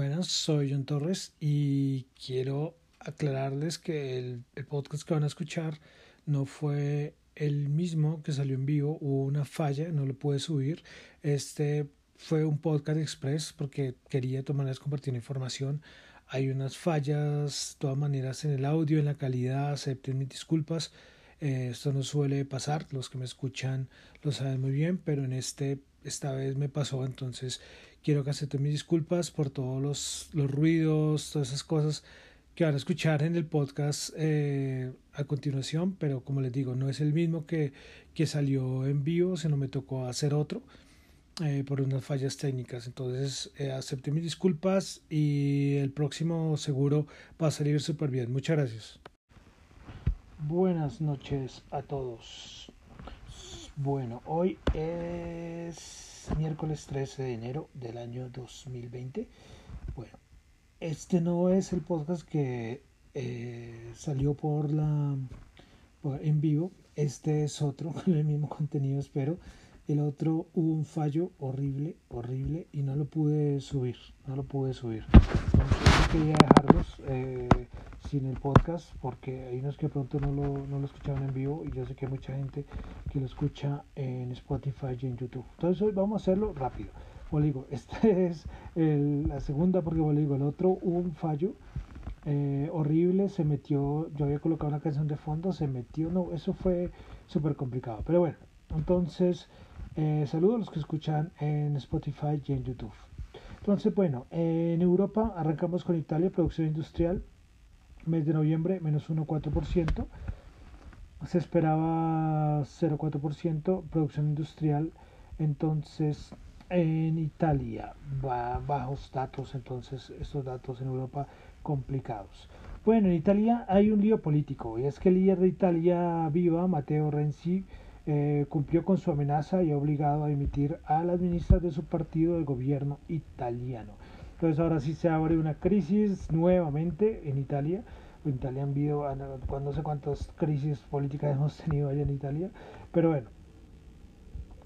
Buenas, soy John Torres y quiero aclararles que el, podcast que van a escuchar no fue el mismo que salió en vivo, hubo una falla, no lo pude subir. Este fue un podcast express porque quería tomar las compartir información. Hay unas fallas, de todas maneras, en el audio, en la calidad, acepten mis disculpas. Eh, esto no suele pasar, los que me escuchan lo saben muy bien, pero en este, esta vez me pasó, entonces quiero que acepten mis disculpas por todos los, los ruidos, todas esas cosas que van a escuchar en el podcast eh, a continuación, pero como les digo, no es el mismo que, que salió en vivo, sino me tocó hacer otro eh, por unas fallas técnicas. Entonces, eh, acepté mis disculpas y el próximo seguro va a salir súper bien. Muchas gracias. Buenas noches a todos. Bueno, hoy miércoles 13 de enero del año 2020. Bueno, este no es el podcast que eh, salió por la en vivo. Este es otro con el mismo contenido, espero. El otro hubo un fallo horrible, horrible y no lo pude subir. No lo pude subir. Entonces, quería sin el podcast porque hay unos que pronto no lo, no lo escuchaban en vivo y yo sé que hay mucha gente que lo escucha en Spotify y en YouTube. Entonces hoy vamos a hacerlo rápido como digo, esta es la segunda porque como digo, el otro hubo un fallo eh, horrible, se metió, yo había colocado una canción de fondo, se metió, no, eso fue súper complicado. Pero bueno, entonces, eh, saludos a los que escuchan en Spotify y en YouTube. Entonces, bueno, en Europa arrancamos con Italia, producción industrial, mes de noviembre, menos 1,4%. Se esperaba 0,4% producción industrial. Entonces, en Italia, bajos datos, entonces estos datos en Europa complicados. Bueno, en Italia hay un lío político y es que el líder de Italia Viva, Matteo Renzi, eh, cumplió con su amenaza y ha obligado a dimitir a las ministras de su partido del gobierno italiano. Entonces ahora sí se abre una crisis nuevamente en Italia. En Italia han habido, no sé cuántas crisis políticas hemos tenido allá en Italia, pero bueno,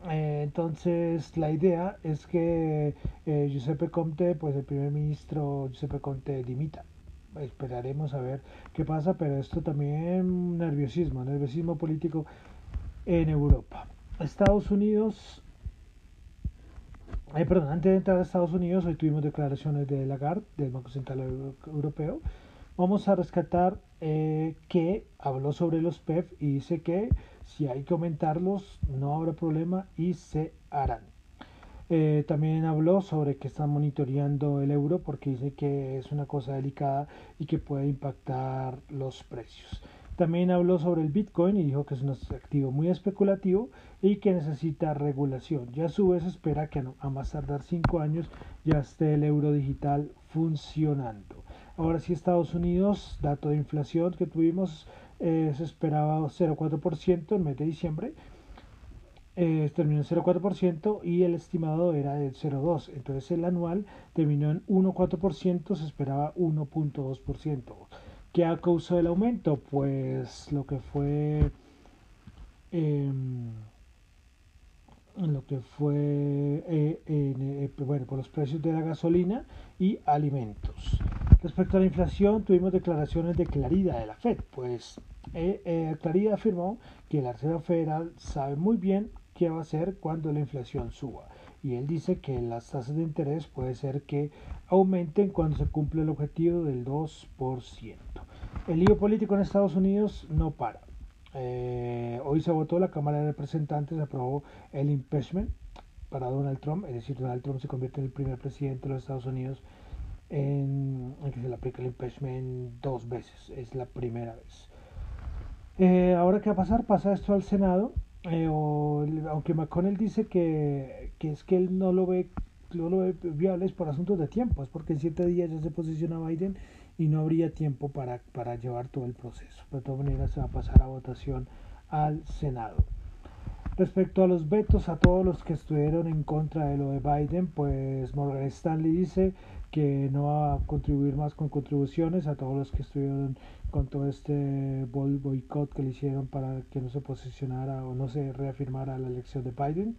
eh, entonces la idea es que eh, Giuseppe Conte, pues el primer ministro Giuseppe Conte dimita. Esperaremos a ver qué pasa, pero esto también nerviosismo, nerviosismo político en Europa. Estados Unidos, eh, perdón, antes de entrar a Estados Unidos, hoy tuvimos declaraciones de Lagarde, del Banco Central Europeo. Vamos a rescatar que habló sobre los PEF y dice que si hay que aumentarlos, no habrá problema y se harán. Eh, también habló sobre que están monitoreando el euro porque dice que es una cosa delicada y que puede impactar los precios. También habló sobre el Bitcoin y dijo que es un activo muy especulativo y que necesita regulación. Y a su vez espera que a más tardar cinco años ya esté el euro digital funcionando. Ahora sí Estados Unidos, dato de inflación que tuvimos eh, se esperaba 0,4% en mes de diciembre, eh, terminó en 0,4% y el estimado era del 0,2%. Entonces el anual terminó en 1,4%, se esperaba 1,2%. ¿Qué ha causado el aumento? Pues lo que fue... Em, lo que fue eh, eh, bueno, por los precios de la gasolina y alimentos. Respecto a la inflación, tuvimos declaraciones de claridad de la Fed, pues eh Clarida afirmó que la Reserva Federal sabe muy bien qué va a hacer cuando la inflación suba. Y él dice que las tasas de interés puede ser que aumenten cuando se cumple el objetivo del 2%. El lío político en Estados Unidos no para. Eh, hoy se votó, la Cámara de Representantes aprobó el impeachment para Donald Trump, es decir, Donald Trump se convierte en el primer presidente de los Estados Unidos en, que se le aplica el impeachment dos veces, es la primera vez. Eh, ahora, ¿qué va a pasar? Pasa esto al Senado, eh, aunque McConnell dice que, que, es que él no lo ve no lo ve viable por asuntos de tiempo, es porque en siete días ya se posiciona Biden y no habría tiempo para, para llevar todo el proceso. de todas maneras se va a pasar a votación al Senado. Respecto a los vetos a todos los que estuvieron en contra de lo de Biden, pues Morgan Stanley dice que no va a contribuir más con contribuciones a todos los que estuvieron con todo este boicot que le hicieron para que no se posicionara o no se reafirmara la elección de Biden.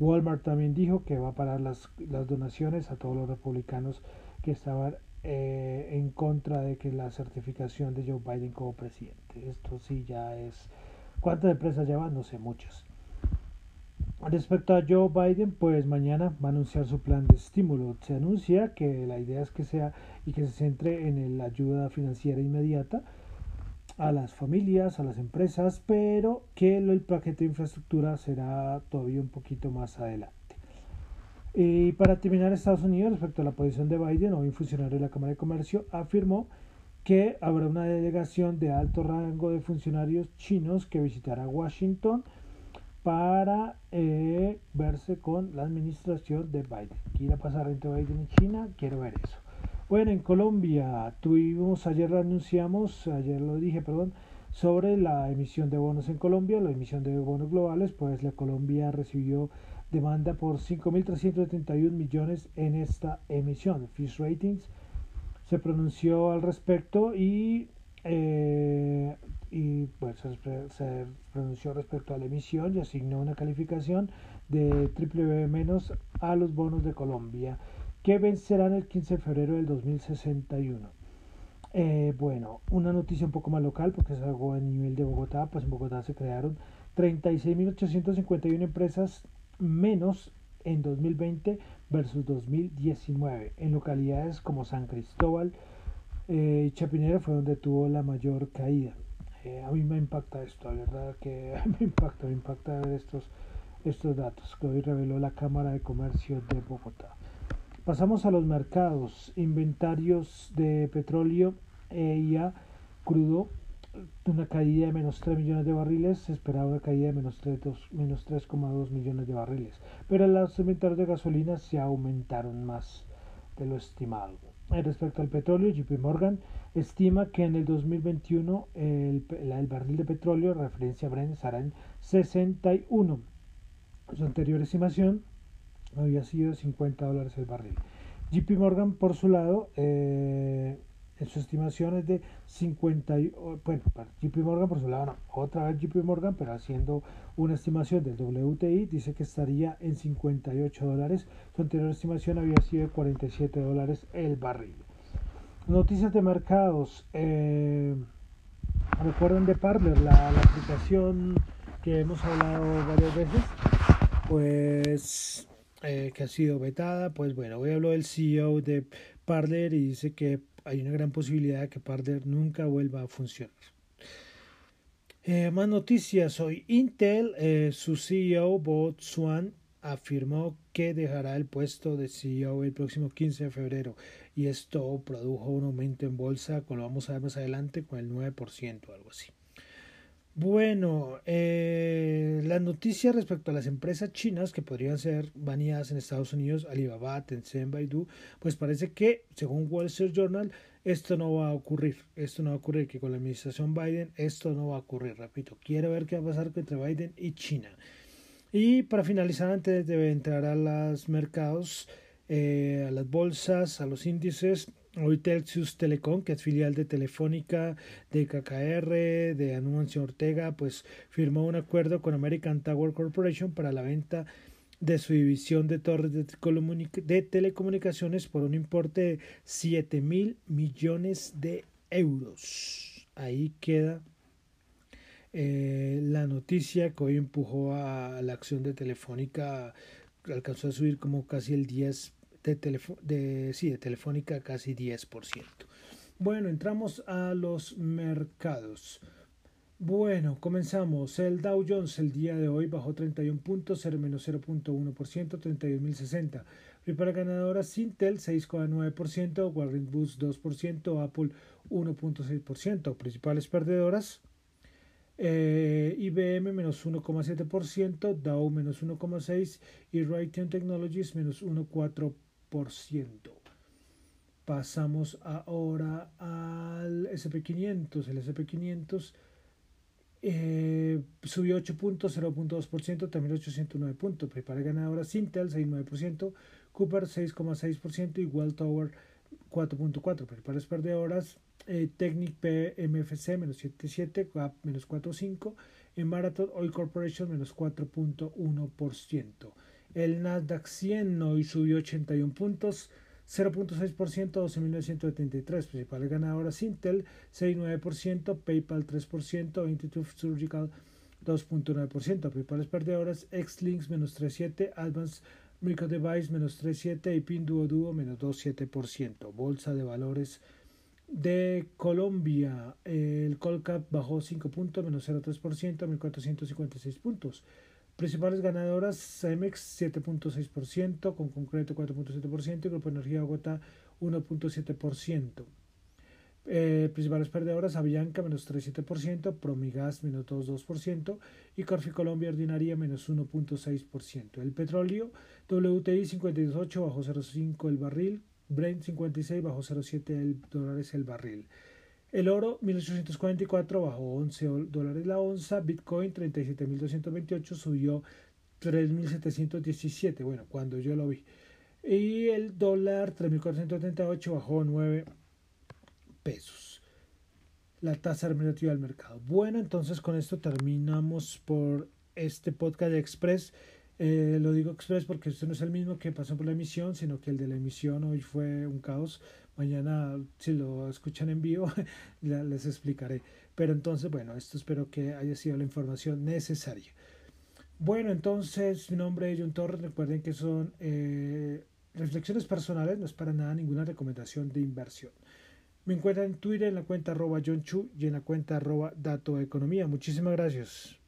Walmart también dijo que va a parar las, las donaciones a todos los republicanos que estaban eh, en contra de que la certificación de Joe Biden como presidente. Esto sí ya es... ¿Cuántas empresas llevan? No sé, muchas. Respecto a Joe Biden, pues mañana va a anunciar su plan de estímulo. Se anuncia que la idea es que sea y que se centre en la ayuda financiera inmediata a las familias, a las empresas, pero que el paquete de infraestructura será todavía un poquito más adelante. Y para terminar, Estados Unidos, respecto a la posición de Biden, hoy un funcionario de la Cámara de Comercio afirmó que habrá una delegación de alto rango de funcionarios chinos que visitará Washington para eh, verse con la administración de Biden. ¿Qué irá a pasar entre Biden y China? Quiero ver eso. Bueno, en Colombia tuvimos, ayer lo anunciamos, ayer lo dije, perdón, sobre la emisión de bonos en Colombia, la emisión de bonos globales, pues la Colombia recibió demanda por 5.371 millones en esta emisión. Fish Ratings se pronunció al respecto y eh, y bueno, se, pronunció respecto a la emisión y asignó una calificación de triple B menos a los bonos de Colombia que vencerán el 15 de febrero del 2061. Eh, bueno, una noticia un poco más local porque es algo a nivel de Bogotá, pues en Bogotá se crearon 36.851 empresas menos en 2020 versus 2019 en localidades como San Cristóbal eh, y Chapinero fue donde tuvo la mayor caída. Eh, a mí me impacta esto, la verdad que me impacta, me impacta ver estos, estos datos que hoy reveló la Cámara de Comercio de Bogotá. Pasamos a los mercados, inventarios de petróleo EIA crudo, una caída de menos 3 millones de barriles, se esperaba una caída de menos 3,2 millones de barriles, pero los inventarios de gasolina se aumentaron más de lo estimado. Respecto al petróleo, JP Morgan estima que en el 2021 el, el barril de petróleo, referencia a Brent, estará en 61. Su anterior estimación había sido 50 dólares el barril. JP Morgan, por su lado, eh, en su estimación es de 50, bueno, JP Morgan por su lado, no, otra vez JP Morgan, pero haciendo una estimación del WTI, dice que estaría en 58 dólares, su anterior estimación había sido de 47 dólares el barril. Noticias de mercados, eh, recuerden de Parler, la, la aplicación que hemos hablado varias veces, pues eh, que ha sido vetada, pues bueno, hoy habló el CEO de Parler y dice que hay una gran posibilidad de que Parler nunca vuelva a funcionar. Eh, más noticias hoy. Intel, eh, su CEO Bob Swan afirmó que dejará el puesto de CEO el próximo 15 de febrero y esto produjo un aumento en bolsa, como lo vamos a ver más adelante, con el 9% o algo así. Bueno, eh, las noticias respecto a las empresas chinas que podrían ser baneadas en Estados Unidos, Alibaba, Tencent, Baidu, pues parece que, según Wall Street Journal, esto no va a ocurrir. Esto no va a ocurrir, que con la administración Biden esto no va a ocurrir. Repito, quiero ver qué va a pasar entre Biden y China. Y para finalizar, antes de entrar a los mercados, eh, a las bolsas, a los índices, Hoy Telxius Telecom, que es filial de Telefónica, de KKR, de Anuncio Ortega, pues firmó un acuerdo con American Tower Corporation para la venta de su división de torres de, telecomunicaciones por un importe de 7 mil millones de euros. Ahí queda eh, la noticia que hoy empujó a la acción de Telefónica, alcanzó a subir como casi el 10% de, de, sí, de Telefónica casi 10%. Bueno, entramos a los mercados. Bueno, comenzamos. El Dow Jones el día de hoy bajó 31 puntos, 0 menos 0.1%, 32.060. Prepara ganadora Sintel 6,9%, Warren Boost 2%, Apple 1.6%. Principales perdedoras. Eh, IBM menos 1,7%, Dow menos 1,6% y Raytheon Technologies menos 1,4%. Pasamos ahora al SP500. El SP500 eh, subió 8 puntos, 0.2%, también 809 puntos. Prepara ganadora Sintel 6.9%, Cooper 6.6% y Tower 4.4%. Prepara perdedoras eh, Technic PMFC menos 7.7, GAP menos 4.5, en Marathon Oil Corporation menos 4.1%. El Nasdaq 100 hoy subió 81 puntos, 0.6%, 12.973. Principales ganadoras Intel, 6.9%, PayPal 3%, Intuitive Surgical 2.9%. Principales perdedoras Xlinks menos 3.7%, Advanced Micro Device menos 3.7% y Pinduoduo menos 2.7%. Bolsa de valores de Colombia, el Colcap bajó 5 puntos, menos 0,3%, 1.456 puntos. Principales ganadoras, Cemex 7.6%, con concreto 4.7% y Grupo Energía Bogotá 1.7%. Eh, principales perdedoras, Avianca menos 3,7%, Promigas menos 2,2% y Corfi Colombia Ordinaria menos 1.6%. El petróleo, WTI 52.8 bajo 0.5 el barril, Brent 56 bajo 0.7 dólares el barril. El oro 1844 bajó 11 dólares la onza, Bitcoin 37.228 subió 3.717, bueno, cuando yo lo vi. Y el dólar 3.438 bajó 9 pesos. La tasa remunerativa del mercado. Bueno, entonces con esto terminamos por este podcast de Express. Eh, lo digo Express porque este no es el mismo que pasó por la emisión, sino que el de la emisión hoy fue un caos. Mañana, si lo escuchan en vivo, les explicaré. Pero entonces, bueno, esto espero que haya sido la información necesaria. Bueno, entonces, mi nombre es John Torres. Recuerden que son eh, reflexiones personales, no es para nada ninguna recomendación de inversión. Me encuentran en Twitter en la cuenta arroba John Chu y en la cuenta arroba Dato Economía. Muchísimas gracias.